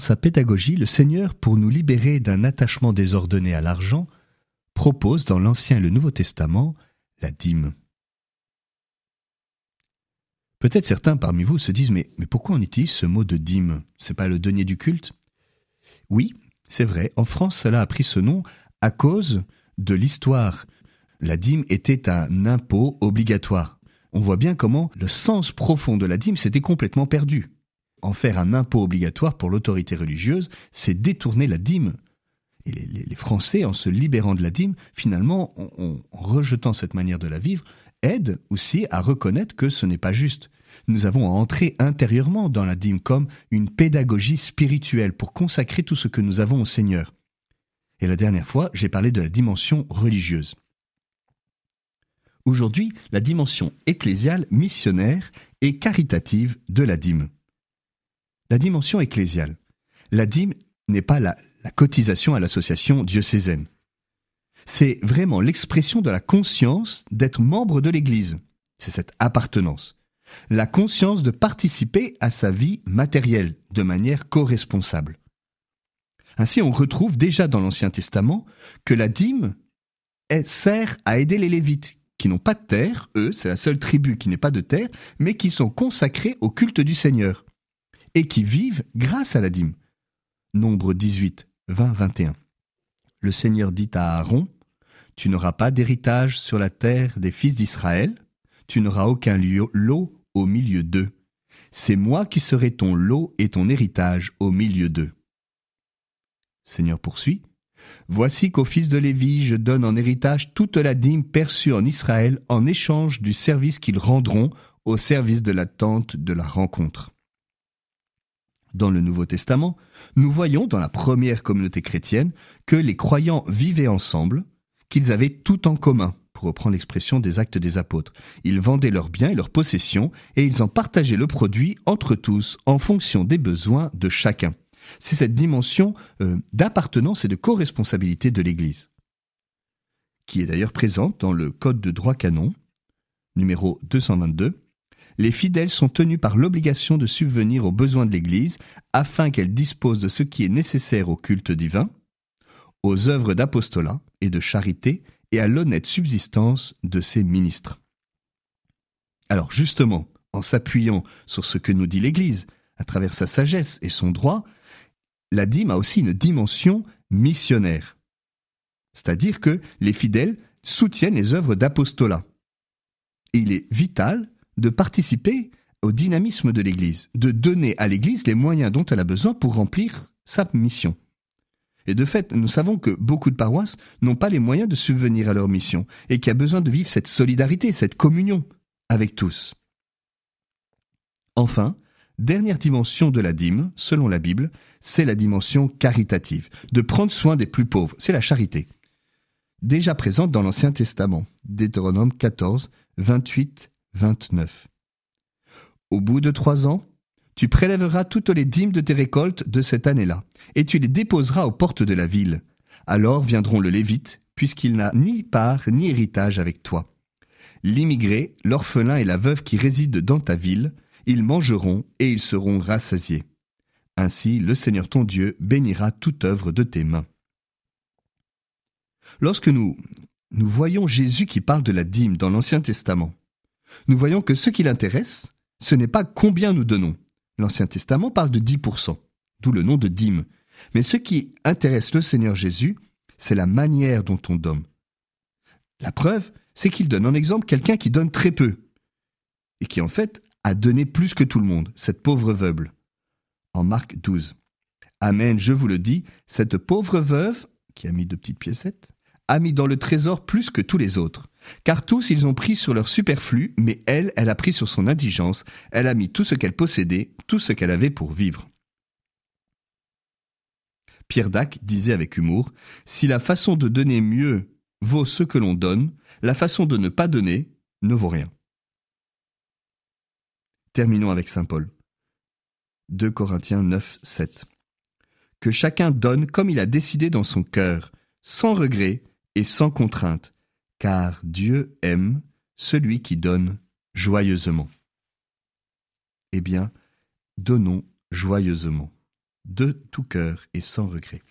sa pédagogie, le Seigneur, pour nous libérer d'un attachement désordonné à l'argent, propose dans l'Ancien et le Nouveau Testament la dîme. Peut-être certains parmi vous se disent mais, mais pourquoi on utilise ce mot de dîme? C'est pas le denier du culte? Oui, c'est vrai, en France cela a pris ce nom à cause de l'histoire. La dîme était un impôt obligatoire. On voit bien comment le sens profond de la dîme s'était complètement perdu. En faire un impôt obligatoire pour l'autorité religieuse, c'est détourner la dîme. Et les, Français, en se libérant de la dîme, finalement, en rejetant cette manière de la vivre, aident aussi à reconnaître que ce n'est pas juste. Nous avons à entrer intérieurement dans la dîme comme une pédagogie spirituelle pour consacrer tout ce que nous avons au Seigneur. Et la dernière fois, j'ai parlé de la dimension religieuse. Aujourd'hui, la dimension ecclésiale, missionnaire et caritative de la dîme. La dimension ecclésiale. La dîme n'est pas la, cotisation à l'association diocésaine. C'est vraiment l'expression de la conscience d'être membre de l'Église. C'est cette appartenance. La conscience de participer à sa vie matérielle de manière co-responsable. Ainsi, on retrouve déjà dans l'Ancien Testament que la dîme sert à aider les Lévites, qui n'ont pas de terre, eux, c'est la seule tribu qui n'est pas de terre, mais qui sont consacrés au culte du Seigneur, et qui vivent grâce à la dîme. Nombre 18, 20, 21. Le Seigneur dit à Aaron, Tu n'auras pas d'héritage sur la terre des fils d'Israël, tu n'auras aucun lot au milieu d'eux. C'est moi qui serai ton lot et ton héritage au milieu d'eux. Seigneur poursuit, Voici qu'au fils de Lévi je donne en héritage toute la dîme perçue en Israël en échange du service qu'ils rendront au service de la tente de la rencontre. Dans le Nouveau Testament, nous voyons dans la première communauté chrétienne que les croyants vivaient ensemble, qu'ils avaient tout en commun, pour reprendre l'expression des actes des apôtres. Ils vendaient leurs biens et leurs possessions et ils en partageaient le produit entre tous en fonction des besoins de chacun c'est cette dimension euh, d'appartenance et de co-responsabilité de l'Église, qui est d'ailleurs présente dans le Code de droit canon, numéro 222. Les fidèles sont tenus par l'obligation de subvenir aux besoins de l'Église afin qu'elle dispose de ce qui est nécessaire au culte divin, aux œuvres d'apostolat et de charité et à l'honnête subsistance de ses ministres. Alors justement, en s'appuyant sur ce que nous dit l'Église, à travers sa sagesse et son droit, la dîme a aussi une dimension missionnaire. C'est-à-dire que les fidèles soutiennent les œuvres d'apostolat. Il est vital de participer au dynamisme de l'Église, de donner à l'Église les moyens dont elle a besoin pour remplir sa mission. Et de fait, nous savons que beaucoup de paroisses n'ont pas les moyens de subvenir à leur mission et qu'il y a besoin de vivre cette solidarité, cette communion avec tous. Enfin, Dernière dimension de la dîme, selon la Bible, c'est la dimension caritative, de prendre soin des plus pauvres, c'est la charité. Déjà présente dans l'Ancien Testament, Deutéronome 14, 28, 29. Au bout de trois ans, tu prélèveras toutes les dîmes de tes récoltes de cette année-là, et tu les déposeras aux portes de la ville. Alors viendront le Lévite, puisqu'il n'a ni part ni héritage avec toi. L'immigré, l'orphelin et la veuve qui résident dans ta ville, ils mangeront et ils seront rassasiés. Ainsi le Seigneur ton Dieu bénira toute œuvre de tes mains. Lorsque nous, nous voyons Jésus qui parle de la dîme dans l'Ancien Testament, nous voyons que ce qui l'intéresse, ce n'est pas combien nous donnons. L'Ancien Testament parle de 10%, d'où le nom de dîme. Mais ce qui intéresse le Seigneur Jésus, c'est la manière dont on donne. La preuve, c'est qu'il donne en exemple quelqu'un qui donne très peu, et qui en fait a donné plus que tout le monde, cette pauvre veuve. En Marc 12. Amen, je vous le dis, cette pauvre veuve, qui a mis de petites piécettes, a mis dans le trésor plus que tous les autres. Car tous ils ont pris sur leur superflu, mais elle, elle a pris sur son indigence, elle a mis tout ce qu'elle possédait, tout ce qu'elle avait pour vivre. Pierre Dac disait avec humour, Si la façon de donner mieux vaut ce que l'on donne, la façon de ne pas donner ne vaut rien. Terminons avec Saint Paul. 2 Corinthiens 9, 7. Que chacun donne comme il a décidé dans son cœur, sans regret et sans contrainte, car Dieu aime celui qui donne joyeusement. Eh bien, donnons joyeusement. de tout cœur et sans regret.